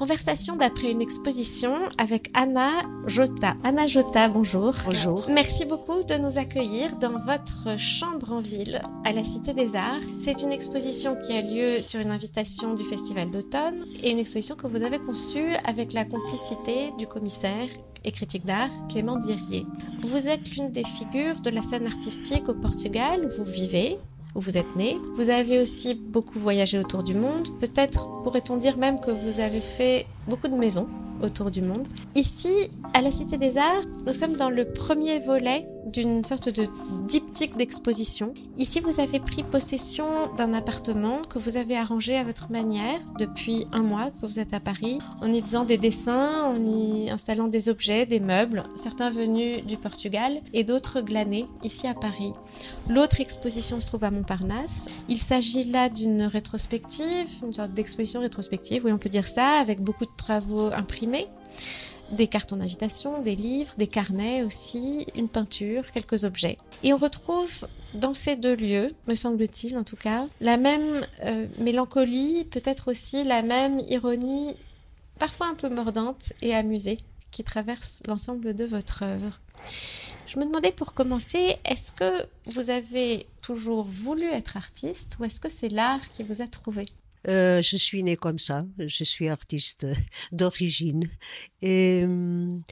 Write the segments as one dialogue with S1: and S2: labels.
S1: Conversation d'après une exposition avec Anna Jota. Anna Jota, bonjour.
S2: Bonjour.
S1: Merci beaucoup de nous accueillir dans votre chambre en ville à la Cité des Arts. C'est une exposition qui a lieu sur une invitation du Festival d'automne et une exposition que vous avez conçue avec la complicité du commissaire et critique d'art Clément Dirier. Vous êtes l'une des figures de la scène artistique au Portugal où vous vivez où vous êtes né. Vous avez aussi beaucoup voyagé autour du monde. Peut-être pourrait-on dire même que vous avez fait beaucoup de maisons autour du monde. Ici, à la Cité des Arts, nous sommes dans le premier volet d'une sorte de diptyque d'exposition. Ici, vous avez pris possession d'un appartement que vous avez arrangé à votre manière depuis un mois que vous êtes à Paris, en y faisant des dessins, en y installant des objets, des meubles, certains venus du Portugal et d'autres glanés ici à Paris. L'autre exposition se trouve à Montparnasse. Il s'agit là d'une rétrospective, une sorte d'exposition rétrospective, oui on peut dire ça, avec beaucoup de travaux imprimés des cartons d'invitation, des livres, des carnets aussi, une peinture, quelques objets. Et on retrouve dans ces deux lieux, me semble-t-il en tout cas, la même euh, mélancolie, peut-être aussi la même ironie, parfois un peu mordante et amusée, qui traverse l'ensemble de votre œuvre. Je me demandais pour commencer, est-ce que vous avez toujours voulu être artiste ou est-ce que c'est l'art qui vous a trouvé?
S2: Euh, je suis née comme ça. Je suis artiste d'origine. Et hum,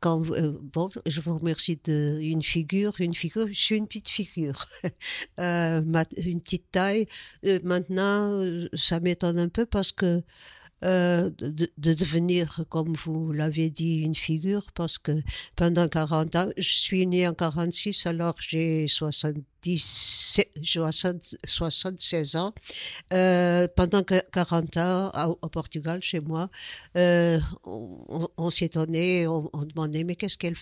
S2: quand, euh, bon, je vous remercie de une figure, une figure. Je suis une petite figure, euh, une petite taille. maintenant, ça m'étonne un peu parce que euh, de, devenir, comme vous l'avez dit, une figure, parce que pendant 40 ans, je suis née en 46, alors j'ai 76 ans. Euh, pendant 40 ans, au, Portugal, chez moi, euh, on, s'étonnait, on, demandait, mais qu'est-ce qu'elle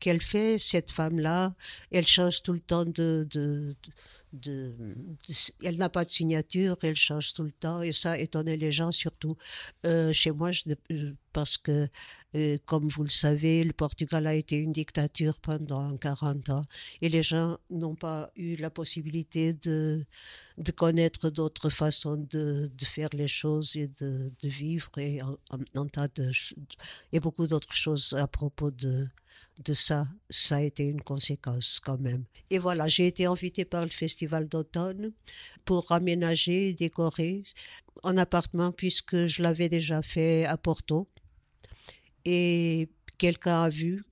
S2: qu'elle fait, cette femme-là? Elle change tout le temps de, elle n'a pas de signature, elle change tout le temps et ça étonnait les gens surtout. Euh, chez moi je, parce que euh, comme vous le savez, le Portugal a été une dictature pendant 40 ans et les gens n'ont pas eu la possibilité de, de connaître d'autres façons de, de, faire les choses et de, vivre et tas de et beaucoup d'autres choses à propos de de ça, ça a été une conséquence quand même. Et voilà, j'ai été invitée par le Festival d'automne pour aménager, décorer un appartement puisque je l'avais déjà fait à Porto. Et quelqu'un a vu,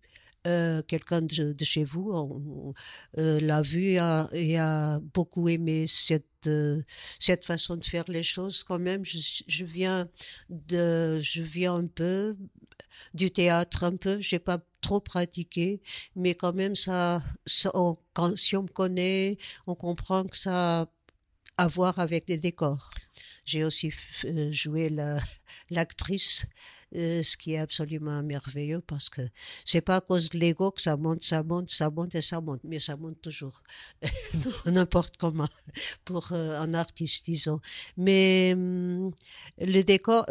S2: euh, quelqu'un de, chez vous euh, l'a vu et a, beaucoup aimé cette, euh, cette façon de faire les choses quand même. Je, je, viens, de, je viens un peu du théâtre un peu. J'ai pas trop pratiqué, mais quand même ça, quand, si on me connaît, on comprend que ça a à voir avec des décors. J'ai aussi euh, joué l'actrice. Euh, ce qui est absolument merveilleux parce que c'est pas à cause de l'ego que ça monte, ça monte, ça monte et ça monte, mais ça monte toujours, n'importe comment, pour euh, un artiste, disons. Mais hum, le décor,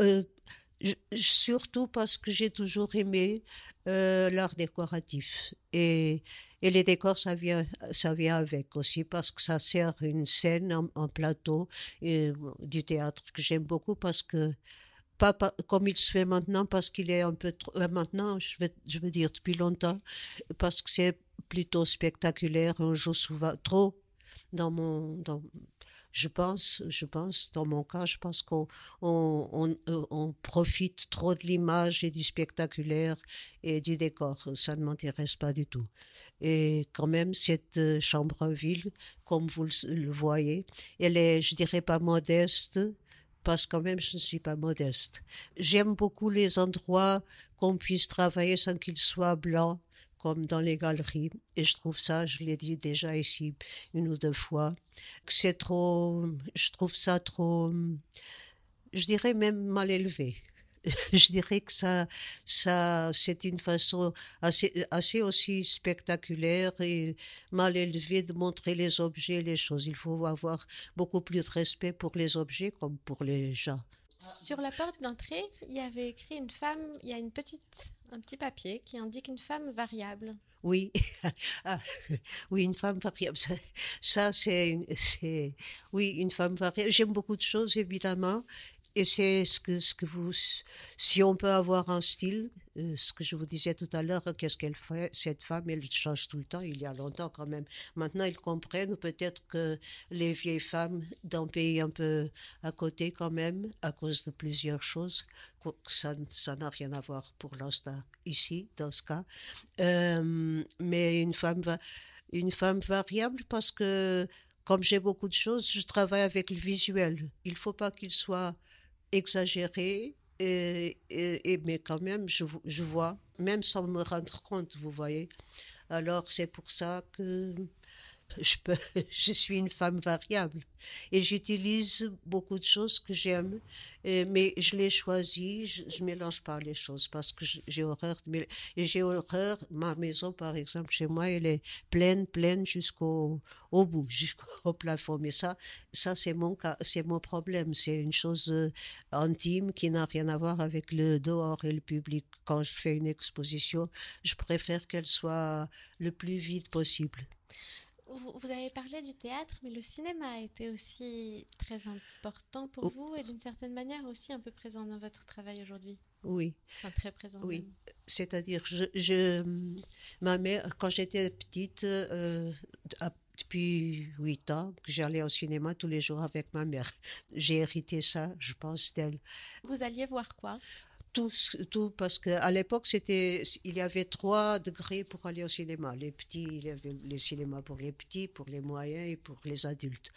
S2: surtout parce que j'ai toujours aimé euh, l'art décoratif. Et, et, les décors, ça vient, ça vient avec aussi parce que ça sert une scène en, plateau et, du théâtre que j'aime beaucoup parce que pas, comme il se fait maintenant parce qu'il est un peu trop, euh, maintenant je veux, je veux dire depuis longtemps parce que c'est plutôt spectaculaire on joue souvent trop dans mon je pense, je pense, dans mon cas, je pense qu'on on, euh, profite trop de l'image et du spectaculaire et du décor. Ça ne m'intéresse pas du tout. Et quand même, cette euh, chambre en ville, comme vous le voyez, elle est, je dirais pas modeste, parce que quand même je ne suis pas modeste. J'aime beaucoup les endroits qu'on puisse travailler sans qu'ils soient blancs comme dans les galeries. Et je trouve ça, je l'ai dit déjà ici une ou deux fois, que c'est trop, je trouve ça trop, je dirais même mal élevé. je dirais que ça, ça c'est une façon assez, assez aussi spectaculaire et mal élevée de montrer les objets, les choses. Il faut avoir beaucoup plus de respect pour les objets comme pour les gens.
S1: Sur la porte d'entrée, il y avait écrit une femme, il y a une petite, un petit papier qui indique une femme variable.
S2: Oui, ah, oui, une femme variable. Ça, c'est, oui, une femme variable. J'aime beaucoup de choses, évidemment. Et c'est ce que, ce que vous. Si on peut avoir un style, euh, ce que je vous disais tout à l'heure, qu'est-ce qu'elle fait, cette femme, elle change tout le temps, il y a longtemps quand même. Maintenant, ils comprennent peut-être que les vieilles femmes d'un pays un peu à côté quand même, à cause de plusieurs choses, ça ça n'a rien à voir pour l'instant ici, dans ce cas. Euh, mais une femme, va, une femme variable parce que comme j'ai beaucoup de choses, je travaille avec le visuel. Il ne faut pas qu'il soit exagéré, et, mais quand même, je, je, vois, même sans me rendre compte, vous voyez. Alors, c'est pour ça que je, suis une femme variable et j'utilise beaucoup de choses que j'aime, mais je les choisis, je ne mélange pas les choses parce que j'ai horreur. De j'ai horreur, ma maison par exemple, chez moi, elle est pleine, pleine jusqu'au au bout, jusqu'au plafond. Mais ça, ça c'est mon, c'est mon problème. C'est une chose euh, intime qui n'a rien à voir avec le dehors et le public. Quand je fais une exposition, je préfère qu'elle soit le plus vide possible.
S1: Vous, avez parlé du théâtre, mais le cinéma a été aussi très important pour vous et d'une certaine manière aussi un peu présent dans votre travail aujourd'hui.
S2: Oui.
S1: Enfin, très présent.
S2: Oui. C'est-à-dire, je, je, ma mère, quand j'étais petite, euh, depuis 8 ans, j'allais au cinéma tous les jours avec ma mère. J'ai hérité ça, je pense, d'elle.
S1: Vous alliez voir quoi?
S2: Tout, tout parce qu'à l'époque, c'était, il y avait trois degrés pour aller au cinéma. Les petits, il y avait le cinéma pour les petits, pour les moyens et pour les adultes.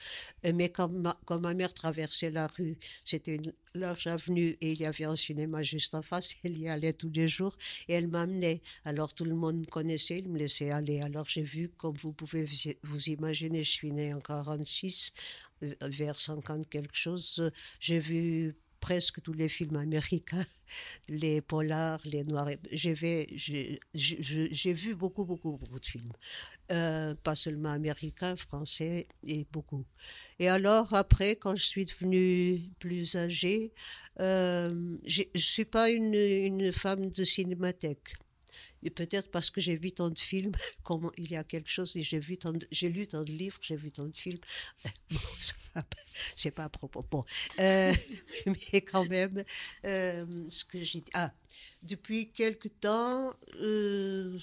S2: Mais quand ma, quand ma mère traversait la rue, c'était une large avenue et il y avait un cinéma juste en face. Elle y allait tous les jours et elle m'amenait. Alors tout le monde me connaissait, il me laissait aller. Alors j'ai vu, comme vous pouvez vous imaginer, je suis née en 46, euh, vers 50 quelque chose. J'ai vu presque tous les films américains, les polars, les noirs. J'ai vu beaucoup, beaucoup, beaucoup de films. Euh, pas seulement américains, français et beaucoup. Et alors, après, quand je suis devenue plus âgée, euh, je ne suis pas une, une femme de cinémathèque. Et peut-être parce que j'ai vu tant de films, comme il y a quelque chose, et j'ai vu tant j'ai lu tant de livres, j'ai vu tant de films. Bon, c'est pas à propos. Bon, euh, mais quand même, euh, ce que j'ai ah, depuis quelque temps, euh,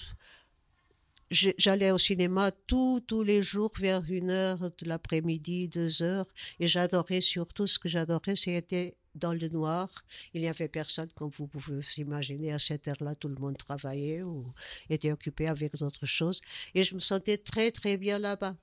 S2: j'allais au cinéma tous tous les jours vers une heure de l'après-midi, deux heures, et j'adorais surtout ce que j'adorais, c'était dans le noir. Il n'y avait personne, comme vous pouvez vous imaginer. À cette heure-là, tout le monde travaillait ou était occupé avec d'autres choses. Et je me sentais très, très bien là-bas.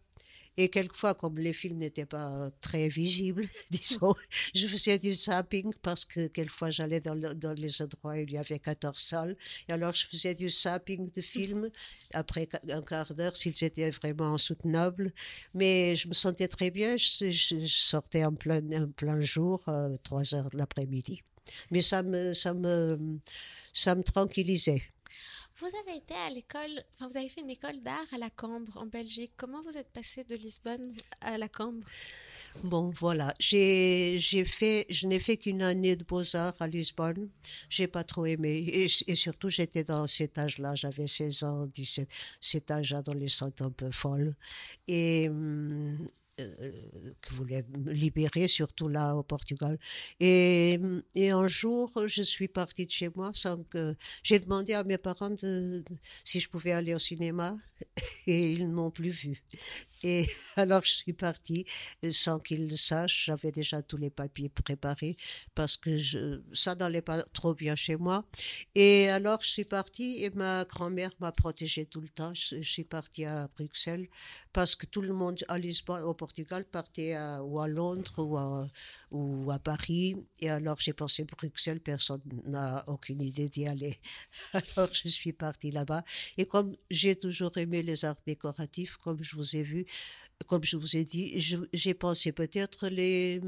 S2: Et quelquefois, comme les films n'étaient pas très visibles, disons, je faisais du zapping parce que quelquefois j'allais dans, les endroits où il y avait 14 salles. Et alors je faisais du zapping de films après un quart d'heure s'ils étaient vraiment insoutenables. Mais je me sentais très bien. Je, sortais en plein, en plein jour, euh, 3 heures de l'après-midi. Mais ça me, ça, me, ça me tranquillisait.
S1: Vous avez été à l'école, enfin vous avez fait une école d'art à la Cambre en Belgique. Comment vous êtes passé de Lisbonne à la Cambre?
S2: Bon, voilà, j'ai fait, je n'ai fait qu'une année de beaux-arts à Lisbonne. J'ai pas trop aimé. Et, surtout, j'étais dans cet âge-là, j'avais 16 ans, 17, cet âge adolescent un peu folle. Et, euh, que voulait me libérer, surtout là au Portugal. Et, et, un jour, je suis partie de chez moi sans que. J'ai demandé à mes parents si je pouvais aller au cinéma et ils ne m'ont plus vu. Et alors, je suis partie sans qu'ils le sachent. J'avais déjà tous les papiers préparés parce que je, ça n'allait pas trop bien chez moi. Et alors, je suis partie et ma grand-mère m'a protégée tout le temps. Je, je, suis partie à Bruxelles parce que tout le monde à Lisbonne, au Portugal partait à, ou à Londres ou à, ou à Paris. Et alors j'ai pensé Bruxelles, personne n'a aucune idée d'y aller. Alors je suis partie là-bas. Et comme j'ai toujours aimé les arts décoratifs, comme je vous ai vu, comme je vous ai dit, j'ai pensé peut-être les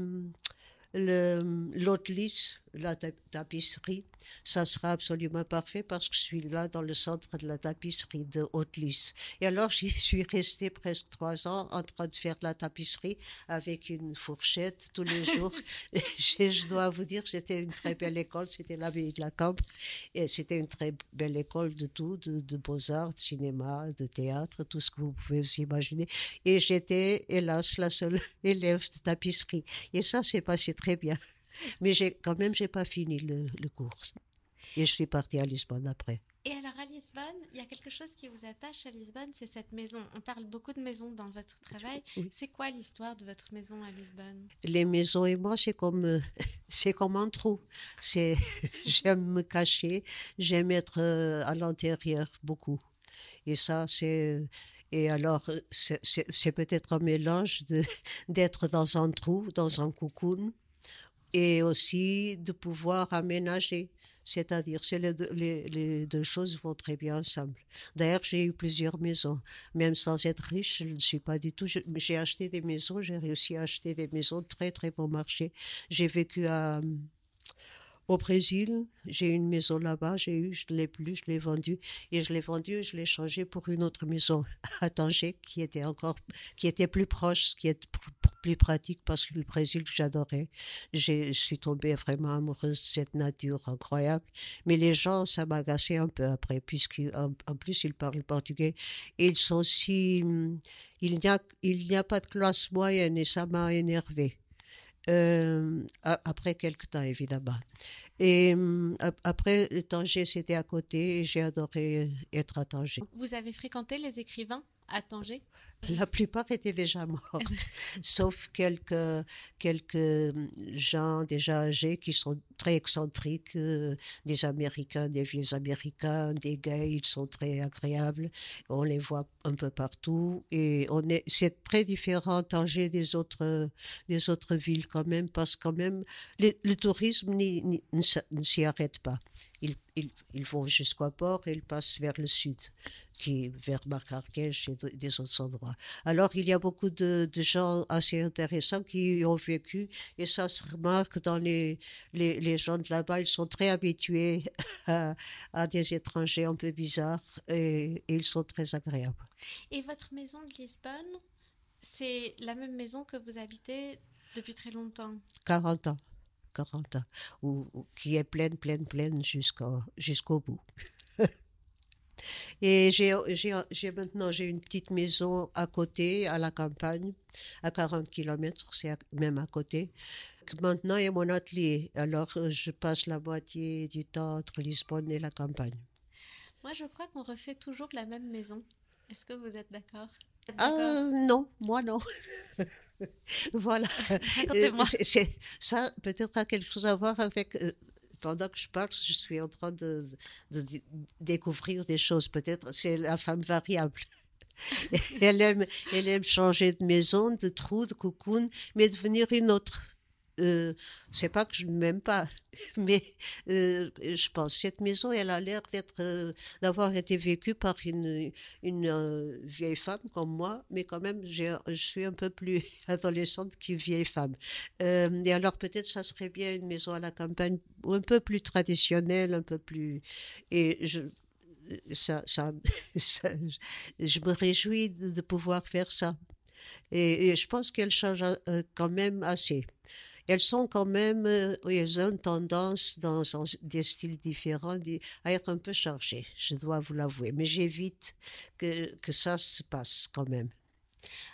S2: l'autre lisse, la tapisserie, ça sera absolument parfait parce que je suis là dans le centre de la tapisserie de Haute-Lys. Et alors, j'y suis restée presque trois ans en train de faire de la tapisserie avec une fourchette tous les jours. et je dois vous dire que c'était une très belle école, c'était l'abbaye de la Cambre. Et c'était une très belle école de tout, de, beaux-arts, de cinéma, de théâtre, tout ce que vous pouvez vous imaginer. Et j'étais, hélas, la seule élève de tapisserie. Et ça s'est passé très bien. Mais j'ai quand même, j'ai pas fini le, le cours. Et je suis partie à Lisbonne après.
S1: Et alors à Lisbonne, il y a quelque chose qui vous attache à Lisbonne, c'est cette maison. On parle beaucoup de maisons dans votre travail. C'est quoi l'histoire de votre maison à Lisbonne?
S2: Les maisons et moi, c'est comme, euh, c'est comme un trou. C'est, j'aime me cacher, j'aime être euh, à l'intérieur beaucoup. Et ça, c'est, et alors, c'est peut-être un mélange d'être dans un trou, dans un cocoon, et aussi de pouvoir aménager. C'est-à-dire, c'est les, les, deux choses vont très bien ensemble. D'ailleurs, j'ai eu plusieurs maisons. Même sans être riche, je ne suis pas du tout. J'ai acheté des maisons, j'ai réussi à acheter des maisons très, très bon marché. J'ai vécu à, au Brésil, j'ai une maison là-bas, j'ai eu, je l'ai plus, je l'ai vendue et je l'ai vendue, je l'ai changée pour une autre maison à Tanger qui était encore, qui était plus proche, ce qui est plus pratique parce que le Brésil j'adorais. Je suis tombée vraiment amoureuse de cette nature incroyable. Mais les gens, ça m'agaçait un peu après, puisqu'en en plus ils parlent portugais et ils sont si, il n'y a, il n'y a pas de classe moyenne et ça m'a énervé. Euh, après quelques temps, évidemment. Et euh, après, Tanger, c'était à côté et j'ai adoré être à Tanger.
S1: Vous avez fréquenté les écrivains à Tanger?
S2: La plupart étaient déjà morts, sauf quelques, quelques gens déjà âgés qui sont très excentriques, euh, des Américains, des vieux Américains, des gays, ils sont très agréables. On les voit un peu partout et on est, c'est très différent Tanger des autres, des autres villes quand même, parce que quand même, le tourisme ne s'y arrête pas ils, ils, ils vont jusqu'au port et ils passent vers le sud, qui vers Marrakech et des autres endroits. Alors, il y a beaucoup de, de, gens assez intéressants qui y ont vécu et ça se remarque dans les, les, les gens de là-bas. Ils sont très habitués à, à, des étrangers un peu bizarres et, et ils sont très agréables.
S1: Et votre maison de Lisbonne, c'est la même maison que vous habitez depuis très longtemps?
S2: 40 ans. 40 ans, ou, qui est pleine, pleine, pleine jusqu'au jusqu'au bout. Et j'ai maintenant j'ai une petite maison à côté, à la campagne, à 40 km, c'est même à côté. Maintenant, il y a mon atelier. Alors, je passe la moitié du temps entre Lisbonne et la campagne.
S1: Moi, je crois qu'on refait toujours la même maison. Est-ce que vous êtes d'accord?
S2: Ah, Non, moi non. voilà. Euh, ça peut-être a quelque chose à voir avec. Pendant que je parle, je suis en train de découvrir des choses. Peut-être c'est la femme variable. elle, aime, elle aime changer de maison, de trou, de cocoon, mais devenir une autre euh, c'est pas que je ne m'aime pas, mais euh, je pense cette maison, elle a l'air d'être, euh, d'avoir été vécue par une, euh, vieille femme comme moi, mais quand même, je suis un peu plus adolescente qu'une vieille femme. Et alors peut-être ça serait bien une maison à la campagne un peu plus traditionnelle, un peu plus, et je, ça, ça, je me réjouis de, pouvoir faire ça. Et je pense qu'elle change quand même assez elles sont quand même, euh, elles ont tendance dans des styles différents à être un peu chargées, je dois vous l'avouer. Mais j'évite que, que ça se passe quand même.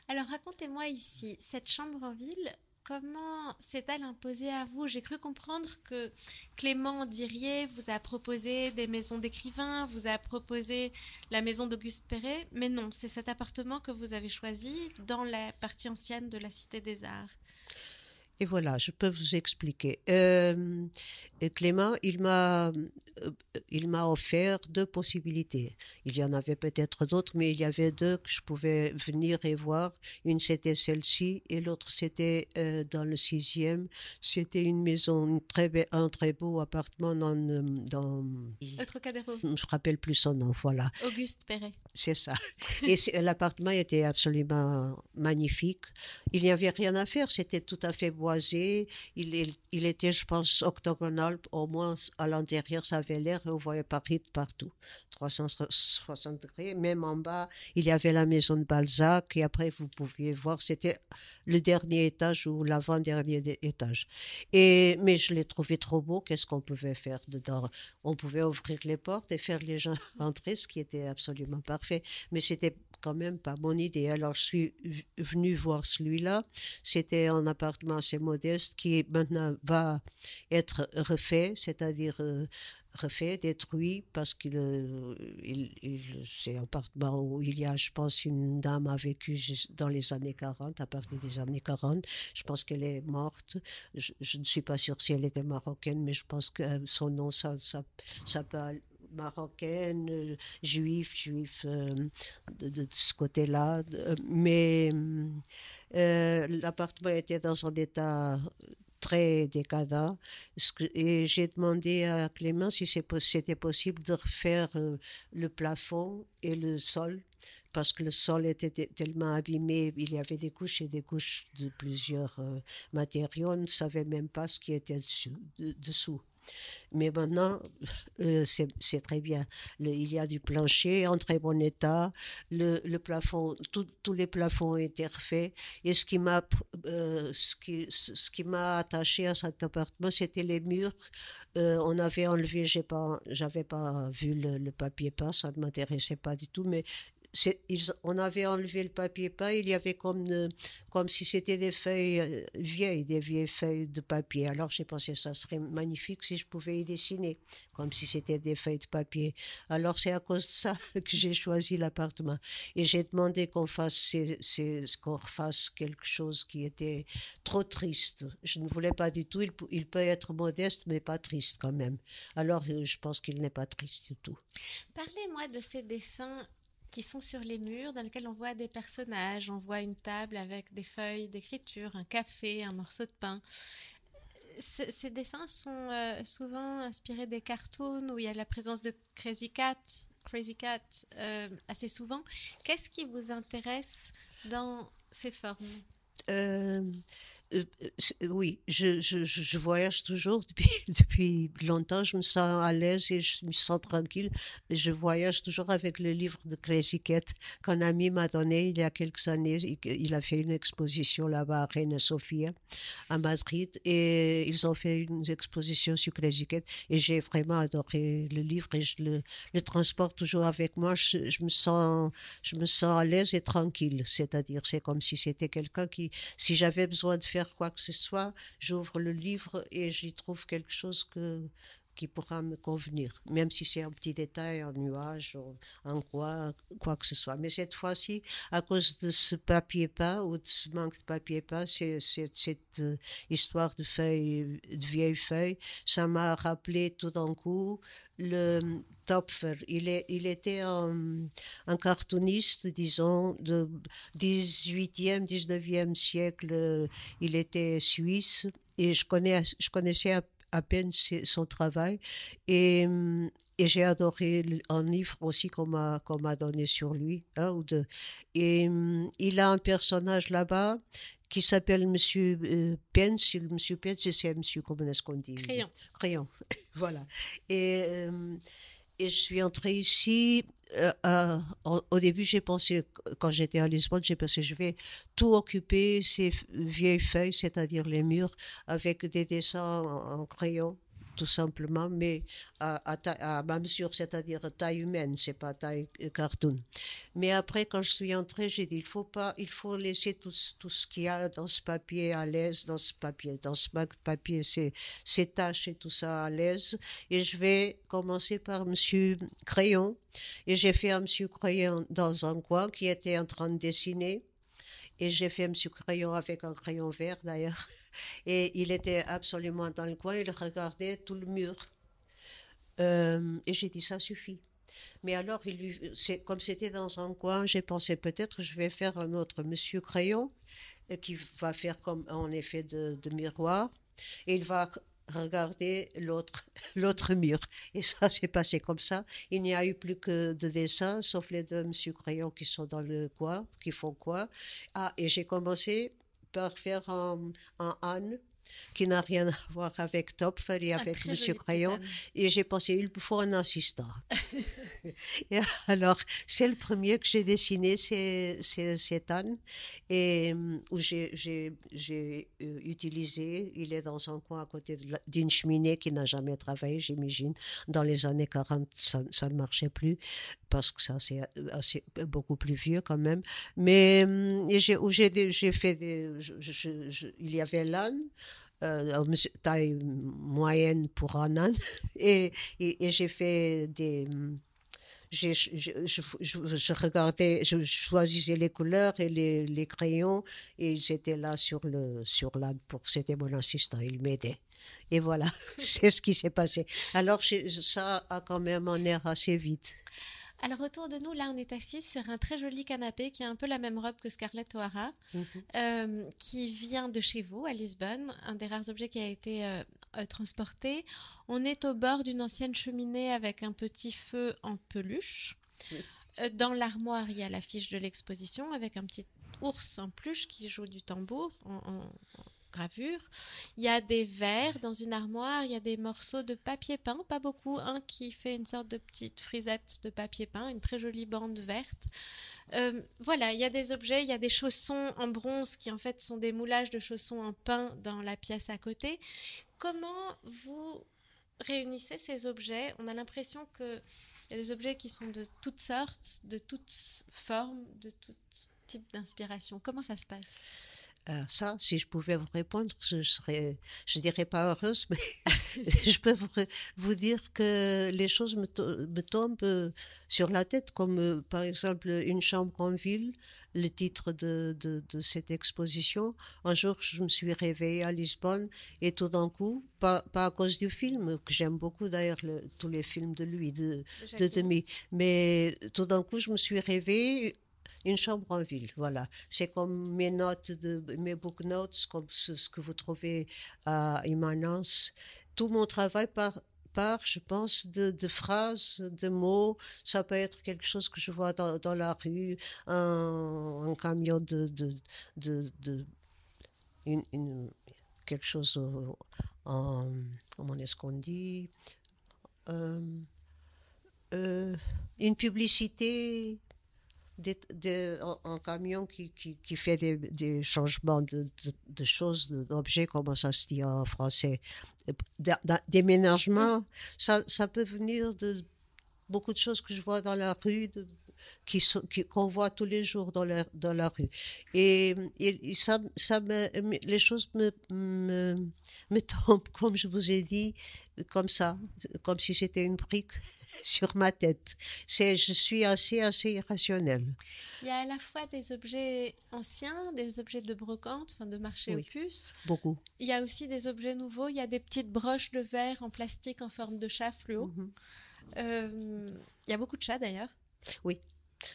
S1: Alors racontez-moi ici, cette chambre en ville, comment s'est-elle imposée à vous? J'ai cru comprendre que Clément Dirier vous a proposé des maisons d'écrivains, vous a proposé la maison d'Auguste Perret, mais non, c'est cet appartement que vous avez choisi dans la partie ancienne de la Cité des Arts.
S2: Et voilà, je peux vous expliquer. Euh, Clément, il m'a, euh, il m'a offert deux possibilités. Il y en avait peut-être d'autres, mais il y avait deux que je pouvais venir et voir. Une c'était celle-ci et l'autre c'était euh, dans le sixième. C'était une maison, très, un très beau appartement dans, dans.
S1: Trocadéro.
S2: Je me rappelle plus son nom, voilà.
S1: Auguste Perret.
S2: C'est ça. et l'appartement était absolument magnifique. Il n'y avait rien à faire. C'était tout à fait beau il, était, je pense, octogonal, au moins à l'intérieur, ça avait l'air, on voyait Paris de partout, 360 degrés. Même en bas, il y avait la maison de Balzac, et après, vous pouviez voir, c'était le dernier étage ou l'avant-dernier étage. Et, mais je l'ai trouvé trop beau, qu'est-ce qu'on pouvait faire dedans? On pouvait ouvrir les portes et faire les gens entrer, ce qui était absolument parfait. Mais c'était quand même pas mon idée. Alors je suis venue voir celui-là. C'était un appartement assez modeste qui maintenant va être refait, c'est-à-dire euh, refait, détruit, parce que euh, c'est un appartement où il y a, je pense, une dame a vécu dans les années 40, à partir des années 40. Je pense qu'elle est morte. Je, ne suis pas sûre si elle était marocaine, mais je pense que son nom, ça, ça, ça peut marocaine, euh, juif, juif euh, de, ce côté-là. Mais euh, l'appartement était dans un état très décadent. Et j'ai demandé à Clément si c'était possible de refaire le plafond et le sol parce que le sol était tellement abîmé, il y avait des couches et des couches de plusieurs matériaux, on ne savait même pas ce qui était dessous. Mais maintenant, euh, c'est très bien. il y a du plancher en très bon état. Le, plafond, tous les plafonds ont été refaits. Et ce qui m'a, euh, ce qui, attaché à cet appartement, c'était les murs. Euh, on avait enlevé, j'ai pas, j'avais pas vu le, le papier peint, ça ne m'intéressait pas du tout, mais on avait enlevé le papier peint, il y avait comme, comme si c'était des feuilles euh, vieilles, des vieilles feuilles de papier. Alors j'ai pensé que ça serait magnifique si je pouvais y dessiner, comme si c'était des feuilles de papier. Alors c'est à cause de ça que j'ai choisi l'appartement. Et j'ai demandé qu'on fasse, qu'on refasse quelque chose qui était trop triste. Je ne voulais pas du tout, il, il peut être modeste, mais pas triste quand même. Alors euh, je pense qu'il n'est pas triste du tout.
S1: Parlez-moi de ces dessins qui sont sur les murs, dans lesquels on voit des personnages, on voit une table avec des feuilles d'écriture, un café, un morceau de pain. ces dessins sont euh, souvent inspirés des cartoons où il y a la présence de Crazy Cat, Crazy Cat euh, assez souvent. Qu'est-ce qui vous intéresse dans ces formes?
S2: Euh, euh, euh, oui, je, je, voyage toujours depuis, depuis longtemps. Je me sens à l'aise et je me sens tranquille. Je voyage toujours avec le livre de Crazy Cat qu'un ami m'a donné il y a quelques années. Il, a fait une exposition là-bas à Reina Sofia, à Madrid, et ils ont fait une exposition sur Crazy Cat. Et j'ai vraiment adoré le livre et je le, le transporte toujours avec moi. Je, je, me sens, je me sens à l'aise et tranquille. C'est-à-dire, c'est comme si c'était quelqu'un qui, si j'avais besoin de faire quoi que ce soit, j'ouvre le livre et j'y trouve quelque chose que, qui pourra me convenir, même si c'est un petit détail, un nuage, un quoi, quoi que ce soit. Mais cette fois-ci, à cause de ce papier peint ou de ce manque de papier peint, cette euh, histoire de feuilles, de vieilles feuilles, ça m'a rappelé tout d'un coup le Topfer. Il, est, il était un, un, cartooniste, disons, de 18e, 19e siècle. Il était suisse et je, connais, je connaissais à peine son travail. Et, mm, et j'ai adoré un livre aussi qu'on m'a, qu'on m'a donné sur lui, un ou deux. Et mm, il a un personnage là-bas qui s'appelle Monsieur euh, Pence. Monsieur Pence, c'est Monsieur, comment est-ce qu'on dit?
S1: Crayon.
S2: Crayon, voilà. Et. Euh, et je suis entrée ici. Euh, au, début, j'ai pensé, quand j'étais à Lisbonne, j'ai pensé, je vais tout occuper ces vieilles feuilles, c'est-à-dire les murs, avec des dessins en crayon tout simplement, mais à, à, ma mesure, c'est-à-dire taille humaine, c'est pas taille euh, cartoon. Mais après, quand je suis entrée, j'ai dit, il faut pas, il faut laisser tout, tout ce qu'il y a dans ce papier à l'aise, dans ce papier, dans ce papier, ces, ces tâches et tout ça à l'aise. Et je vais commencer par Monsieur Crayon. Et j'ai fait un Monsieur Crayon dans un coin qui était en train de dessiner. Et j'ai fait Monsieur Crayon avec un crayon vert d'ailleurs. Et il était absolument dans le coin, il regardait tout le mur. Euh, et j'ai dit, ça suffit. Mais alors, il comme c'était dans un coin, j'ai pensé peut-être je vais faire un autre Monsieur Crayon euh, qui va faire comme en effet de, de miroir. Et il va regarder l'autre, l'autre mur. Et ça s'est passé comme ça. Il n'y a eu plus que de dessins, sauf les deux Monsieur Crayon qui sont dans le coin, qui font quoi. Ah, et j'ai commencé par faire un, un âne qui n'a rien à voir avec Topfer et avec Monsieur Crayon. Et j'ai pensé, il faut un assistant. et alors, c'est le premier que j'ai dessiné, c'est cet Anne, et euh, où j'ai euh, utilisé, il est dans un coin à côté d'une cheminée qui n'a jamais travaillé, j'imagine. Dans les années 40, ça, ça, ne marchait plus, parce que ça, c'est beaucoup plus vieux quand même. Mais euh, où j'ai fait des, il y avait l'âne, euh, taille moyenne pour un âne. Et, j'ai fait des. Je, je, regardais, je choisissais les couleurs et les, crayons et ils étaient là sur le sur l'âne pour c'était mon assistant, il m'aidait. Et voilà, c'est ce qui s'est passé. Alors ça a quand même un air assez vite.
S1: Alors autour de nous, là, on est assis sur un très joli canapé qui a un peu la même robe que Scarlett O'Hara, mhm. euh, qui vient de chez vous, à Lisbonne, un des rares objets qui a été euh, euh, transporté. On est au bord d'une ancienne cheminée avec un petit feu en peluche. Dans l'armoire, il y a l'affiche de l'exposition avec un petit ours en peluche qui joue du tambour en gravure. Il y a des verres dans une armoire, il y a des morceaux de papier peint, pas beaucoup, un qui fait une sorte de petite frisette de papier peint, une très jolie bande verte. Euh, voilà, il y a des objets, il y a des chaussons en bronze qui en fait sont des moulages de chaussons en pain dans la pièce à côté. Comment vous réunissez ces objets? On a l'impression que il y a des objets qui sont de toutes sortes, de toutes formes, de tout type d'inspiration. Comment ça se passe?
S2: Euh, ça, si je pouvais vous répondre, je serais, je dirais pas heureuse, mais je peux vous, dire que les choses me, tombent euh, sur la tête, comme euh, par exemple une chambre en ville, le titre de, de, cette exposition. Un jour, je me suis réveillée à Lisbonne et tout d'un coup, pas, pas, à cause du film, que j'aime beaucoup d'ailleurs tous les films de lui, de, de Demi, mais tout d'un coup, je me suis réveillée une chambre en ville, voilà. C'est comme mes notes, mes book notes, comme ce, que vous trouvez à Immanence. Tout mon travail par, part, je pense, de, phrases, de mots. Ça peut être quelque chose que je vois dans, la rue, un, camion de, de, de, une, quelque chose en, comment est-ce qu'on dit, euh, euh, une publicité de, un, camion qui, qui, qui fait des, changements de, de, choses, d'objets, comment ça se dit en français, déménagement, ça, ça peut venir de beaucoup de choses que je vois dans la rue, qui qu'on voit tous les jours dans la, dans la rue. Et, et ça, ça me, les choses me, me, me tombent, comme je vous ai dit, comme ça, comme si c'était une brique sur ma tête. C'est, je suis assez, assez irrationnelle.
S1: Il y a à la fois des objets anciens, des objets de brocante, enfin de marché oui, puces.
S2: Beaucoup.
S1: Il y a aussi des objets nouveaux. Il y a des petites broches de verre en plastique en forme de chat fluo. Mhm. Euh, il y a beaucoup de chats d'ailleurs.
S2: Oui,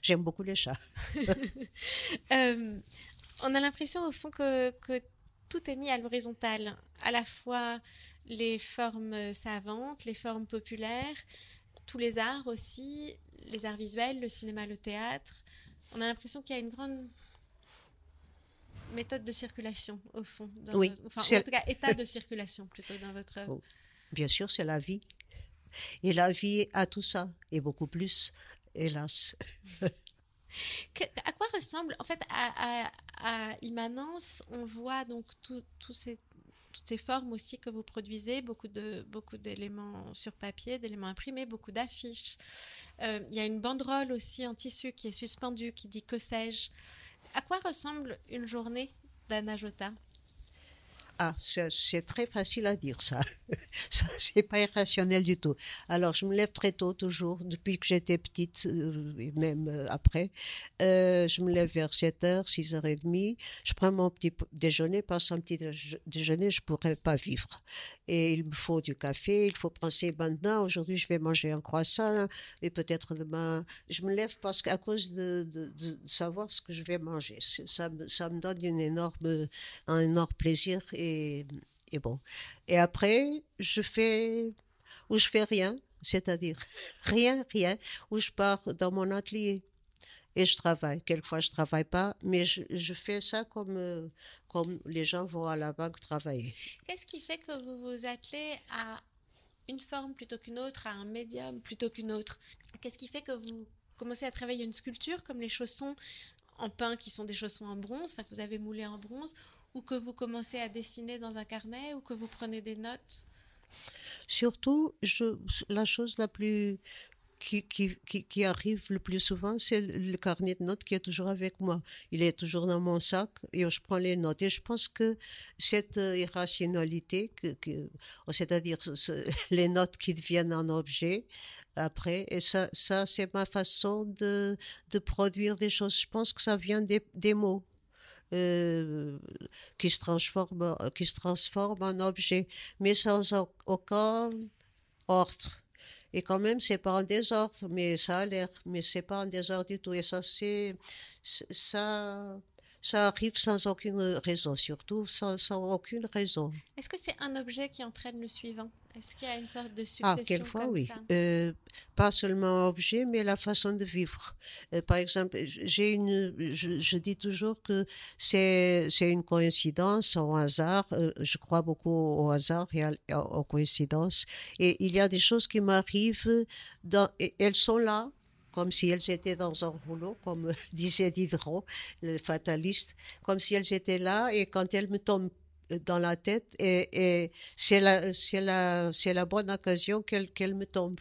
S2: j'aime beaucoup les chats.
S1: Euh, on a l'impression au fond que, que tout est mis à l'horizontale, à la fois les formes savantes, les formes populaires, tous les arts aussi, les arts visuels, le cinéma, le théâtre. On a l'impression qu'il y a une grande méthode de circulation au fond.
S2: oui.
S1: enfin, en tout cas, état de circulation plutôt dans votre œuvre. Oh,
S2: bien sûr, c'est la vie. Et la vie a tout ça, et beaucoup plus, hélas.
S1: à quoi ressemble, en fait, à, Immanence, on voit donc ces toutes ces formes aussi que vous produisez, beaucoup de beaucoup d'éléments sur papier, d'éléments imprimés, beaucoup d'affiches. Euh, il y a une banderole aussi en tissu qui est suspendue, qui dit que sais-je. À quoi ressemble une journée d'Anna Jota?
S2: Ah, c'est très facile à dire ça. ça c'est pas irrationnel du tout. Alors, je me lève très tôt, toujours, depuis que j'étais petite, euh, même euh, après. Euh, je me lève vers 7h, 6h30. Je prends mon petit déjeuner, parce sans petit déjeuner, je pourrais pas vivre. Et il me faut du café, il faut penser maintenant, aujourd'hui, je vais manger un croissant, et peut-être demain. Je me lève parce qu'à cause de, savoir ce que je vais manger. Ça, ça me donne énorme, un énorme plaisir. Et, bon. Et après, je fais, ou je fais rien, c'est-à-dire rien, rien, où je pars dans mon atelier. et je travaille. Quelquefois, je travaille pas, mais je, fais ça comme, euh, comme les gens vont à la banque travailler.
S1: Qu'est-ce qui fait que vous vous attelez à une forme plutôt qu'une autre, à un médium plutôt qu'une autre? Qu'est-ce qui fait que vous commencez à travailler une sculpture comme les chaussons en pain qui sont des chaussons en bronze, enfin que vous avez moulé en bronze, ou que vous commencez à dessiner dans un carnet, ou que vous prenez des notes?
S2: Surtout, la chose la plus qui, qui, qui, arrive le plus souvent, c'est le, carnet de notes qui est toujours avec moi. Il est toujours dans mon sac et je prends les notes. Et je pense que cette euh, irrationalité, que, c'est-à-dire ce- les notes qui deviennent un objet après, et ça, ça c'est ma façon de, de produire des choses. Je pense que ça vient des mots. Euh, qui se transforment qui se transforment en objet mais sans au- aucun ordre et quand même, c'est pas en désordre, mais ça a l'air, mais c'est pas en désordre du tout. Et ça, c'est, ça, ça arrive sans aucune raison, surtout sans aucune raison.
S1: Est-ce que c'est un objet qui entraîne le suivant? Est-ce qu'il y a une sorte de
S2: Ah,
S1: succession
S2: quelquefois,
S1: comme
S2: oui.
S1: ça?
S2: Euh, pas seulement objet, mais la façon de vivre. Euh, par exemple, j'ai une, je, je dis toujours que c'est, c'est une coïncidence, un hasard. Euh, je crois beaucoup au hasard et à- aux coïncidences. Et il y a des choses qui m'arrivent, dans, et elles sont là, comme si elles étaient dans un rouleau, comme disait Diderot, le fataliste, comme si elles étaient là, et quand elles me tombent dans la tête, et, et c'est la, c'est la, c'est la bonne occasion qu'elles qu'elles me tombent.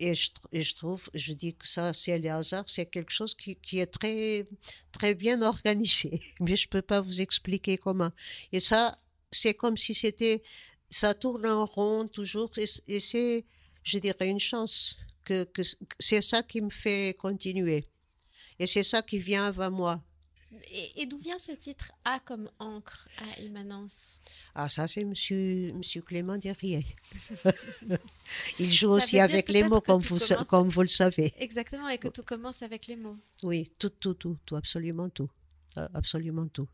S2: Et je, et je trouve, je dis que ça, c'est le hasard, c'est quelque chose qui, qui est très, très bien organisé, mais je peux pas vous expliquer comment. Et ça, c'est comme si c'était, ça tourne en rond toujours, et, et c'est, je dirais, une chance que, que c'est ça qui me fait continuer. Et c'est ça qui vient avant moi.
S1: Et, et d'où vient ce titre A comme encre à immanence?
S2: Ah, ça, c'est monsieur, monsieur Clément Derrier. Il joue
S1: Ça
S2: aussi avec les mots, comme vous,
S1: commences-
S2: comme vous le savez.
S1: Exactement, et que tout commence avec les mots.
S2: Oui, tout, tout, tout, tout, absolument tout. Euh, Absolument tout.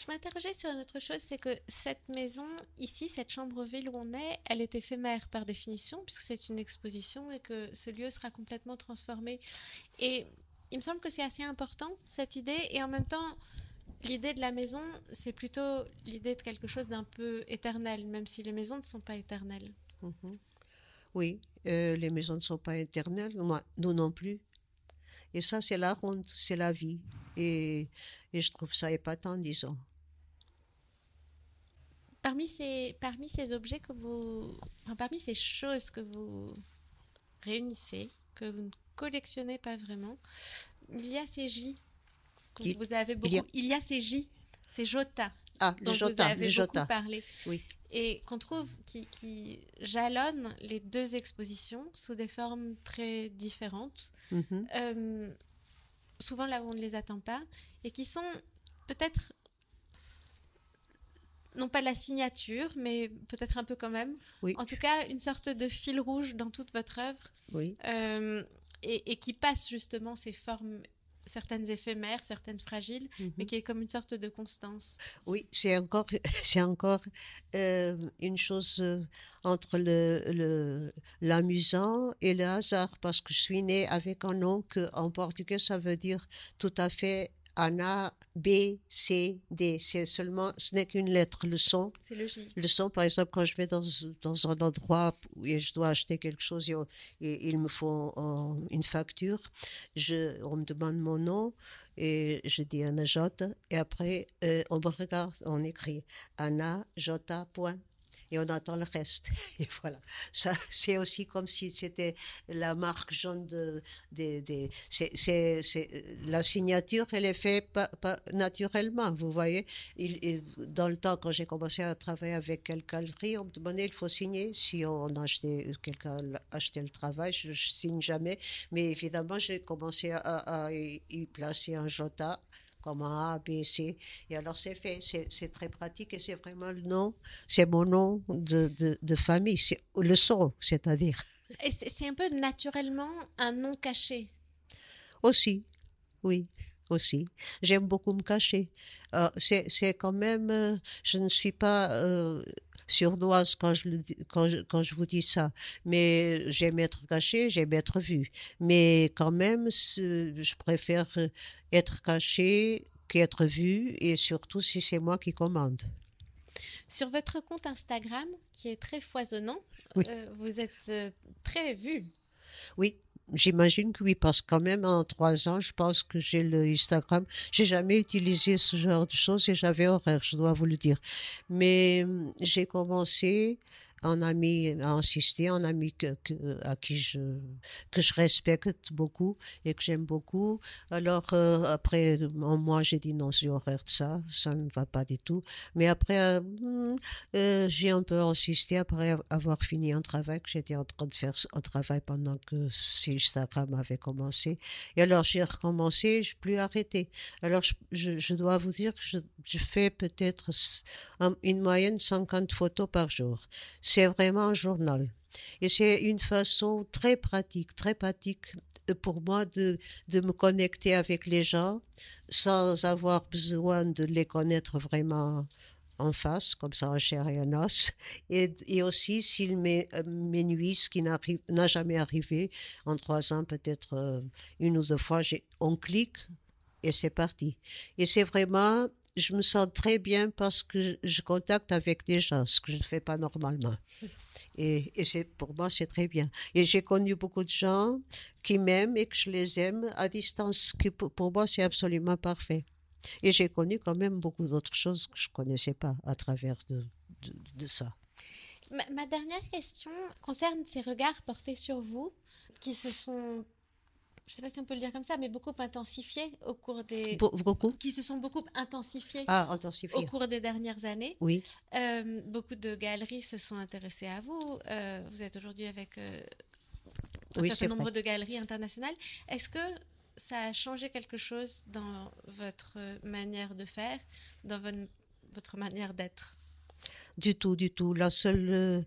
S1: Je m'interrogeais sur une autre chose, c'est que cette maison, ici, cette chambre-ville où on est, elle est éphémère par définition, puisque c'est une exposition et que ce lieu sera complètement transformé. Et il me semble que c'est assez important, cette idée, et en même temps, l'idée de la maison, c'est plutôt l'idée de quelque chose d'un peu éternel, même si les maisons ne sont pas éternelles.
S2: Mhm. Oui, euh, les maisons ne sont pas éternelles, nous non plus. Et ça, c'est la ronde, c'est la vie. Et, et je trouve ça épatant, disons.
S1: Parmi ces, parmi ces objets que vous... Enfin, parmi ces choses que vous réunissez, que vous ne collectionnez pas vraiment, il y a ces J dont
S2: Il-
S1: vous avez beaucoup...
S2: il
S1: Il
S2: y
S1: y
S2: a-
S1: a, ces J, ces Jota,
S2: Ah,
S1: dont
S2: le
S1: vous
S2: jota,
S1: avez
S2: le
S1: beaucoup
S2: jota.
S1: parlé.
S2: Oui.
S1: Et qu'on trouve qui, qui jalonnent les deux expositions sous des formes très différentes.
S2: Mhm.
S1: euh, souvent là où on ne les attend pas, et qui sont peut-être, non pas la signature, mais peut-être un peu quand même,
S2: Oui.
S1: en tout cas une sorte de fil rouge dans toute votre œuvre,
S2: Oui,
S1: euh, et, et qui passe justement ces formes, certaines éphémères, certaines fragiles,
S2: Mhm.
S1: mais qui est comme une sorte de constance.
S2: oui, c'est encore, encore euh, une chose euh, entre le, le, l'amusant et le hasard, parce que je suis née avec un nom que en portugais ça veut dire tout à fait Anna, B, C, D. C'est seulement, ce n'est qu'une lettre, le son.
S1: C'est le J.
S2: Le son, par exemple, quand je vais dans, dans un endroit où et je dois acheter quelque chose et, et il me faut un- une facture, je, on me demande mon nom et je dis Anna J. Et après, euh, on me regarde, on écrit Anna J. Point. Et on attend le reste. Et voilà. Ça, c'est aussi comme si c'était la marque jaune de, des- c'est, c'est, c'est- la signature, elle est faite pas, naturellement, vous voyez. Dans le temps, quand j'ai commencé à travailler avec galerie, on me demandait il faut signer. Si on achetait, quelqu'un achetait le travail, je, je signe jamais. Mais évidemment, j'ai commencé à, y placer un jota comme A, B, C. Et alors c'est fait, c'est très pratique et c'est vraiment le nom, c'est mon nom de, de, de famille, c'est le son, c'est-à-dire.
S1: Et c'est un peu naturellement un nom caché.
S2: Aussi, oui, aussi. J'aime beaucoup me cacher. Euh, c'est c'est quand même, euh, je ne suis pas, euh, sournoise quand je, le, quand, je, quand je vous dis ça. Mais j'aime être caché, j'aime être vu. Mais quand même, je préfère être caché qu'être vu et surtout si c'est moi qui commande.
S1: Sur votre compte Instagram, qui est très foisonnant, euh, vous êtes euh, très vu.
S2: Oui, J'imagine que oui, parce que quand même en trois ans, je pense que j'ai le Instagram. J'ai jamais utilisé ce genre de choses et j'avais horaire, je dois vous le dire. Mais hum, j'ai commencé un ami a insisté, un ami que, à qui je, que je respecte beaucoup et que j'aime beaucoup. Alors, euh, après, moi, j'ai dit non, j'ai horreur de ça, ça ne va pas du tout. Mais après, euh, hmm, euh, j'ai un peu insisté après avoir fini un travail, que j'étais en train de faire un travail pendant que Instagram avait commencé. Et alors, j'ai recommencé, je n'ai plus arrêté. Alors, je, je, dois vous dire que je, je fais peut-être une moyenne 50 photos par jour c'est vraiment un journal. Et c'est une façon très pratique, très pratique pour moi de, de, me connecter avec les gens sans avoir besoin de les connaître vraiment en face, comme ça en chair et en os. Et, et aussi, s'ils m'ennuient, ce qui n'a jamais arrivé, en trois ans, peut-être euh, une ou deux fois, on clique et c'est parti. Et c'est vraiment je me sens très bien parce que je contacte avec des gens, ce que je ne fais pas normalement. Et, et c'est, pour moi, c'est très bien. Et j'ai connu beaucoup de gens qui m'aiment et que je les aime à distance, qui pour, moi, c'est absolument parfait. Et j'ai connu quand même beaucoup d'autres choses que je ne connaissais pas à travers de, de, ça.
S1: ma, dernière question concerne ces regards portés sur vous qui se sont je ne sais pas si on peut le dire comme ça, mais beaucoup intensifiés au cours des...
S2: beaucoup?
S1: Qui se sont beaucoup intensifiés,
S2: ah, intensifiés.
S1: au cours des dernières années.
S2: Oui.
S1: Euh, beaucoup de galeries se sont intéressées à vous. Euh, vous êtes aujourd'hui avec euh, un certain nombre de galeries internationales. Est-ce que ça a changé quelque chose dans votre manière de faire, dans votre, votre manière d'être?
S2: Du tout, du tout. La seule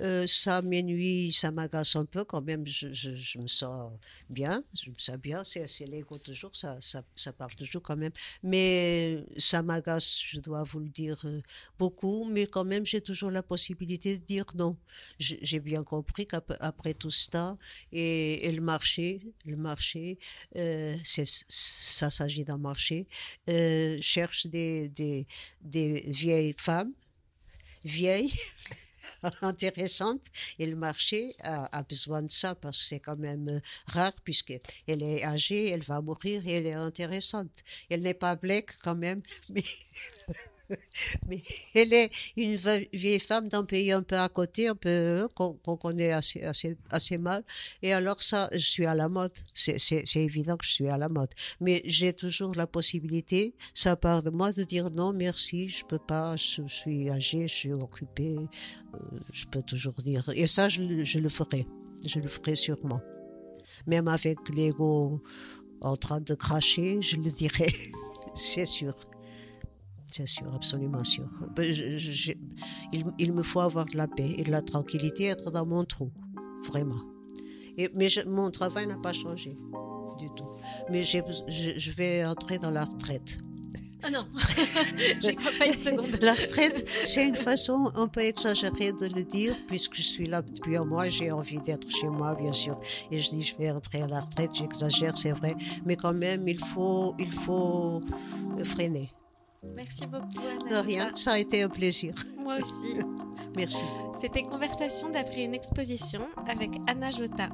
S2: euh, ça m'ennuie, ça m'agace un peu quand même. Je, me sens bien, je me sens bien. C'est, l'ego toujours, ça, ça, ça, parle toujours quand même. Mais ça m'agace, je dois vous le dire, euh, beaucoup. Mais quand même, j'ai toujours la possibilité de dire non. J'ai bien compris qu'après tout ça, et, le marché, le marché, euh, ça s'agit d'un marché, cherche des, des, des vieilles femmes, vieilles. intéressante et le marché a, besoin de ça parce que c'est quand même euh, rare puisqu'elle est âgée, elle va mourir et elle est intéressante. Elle n'est pas black quand même, mais mais elle est une vieille femme d'un pays un peu à côté, un peu euh, qu'on connaît assez, assez, assez mal. Et alors ça, je suis à la mode. C'est évident que je suis à la mode. Mais j'ai toujours la possibilité, ça part de moi, de dire non, merci, je peux pas, je, suis âgée, je suis occupée. Euh, je peux toujours dire. Et ça, je le ferai. Je le ferai sûrement. Même avec l'ego en train de cracher, je le dirai. C'est sûr c'est sûr, absolument sûr. Ben, il, me faut avoir de la paix et de la tranquillité, être dans mon trou, vraiment. Et, mais mon travail n'a pas changé du tout. Mais je, vais entrer dans la retraite.
S1: Ah non, je crois pas une seconde.
S2: La retraite, c'est une façon un peu exagérée de le dire, puisque je suis là depuis un mois, j'ai envie d'être chez moi, bien sûr. Et je dis, je vais entrer à la retraite, j'exagère, c'est vrai. Mais quand même, il faut, il faut freiner.
S1: Merci beaucoup, Anna.
S2: De rien, ça a été un plaisir.
S1: Moi aussi.
S2: Merci.
S1: C'était Conversation d'après une exposition avec Anna Jota.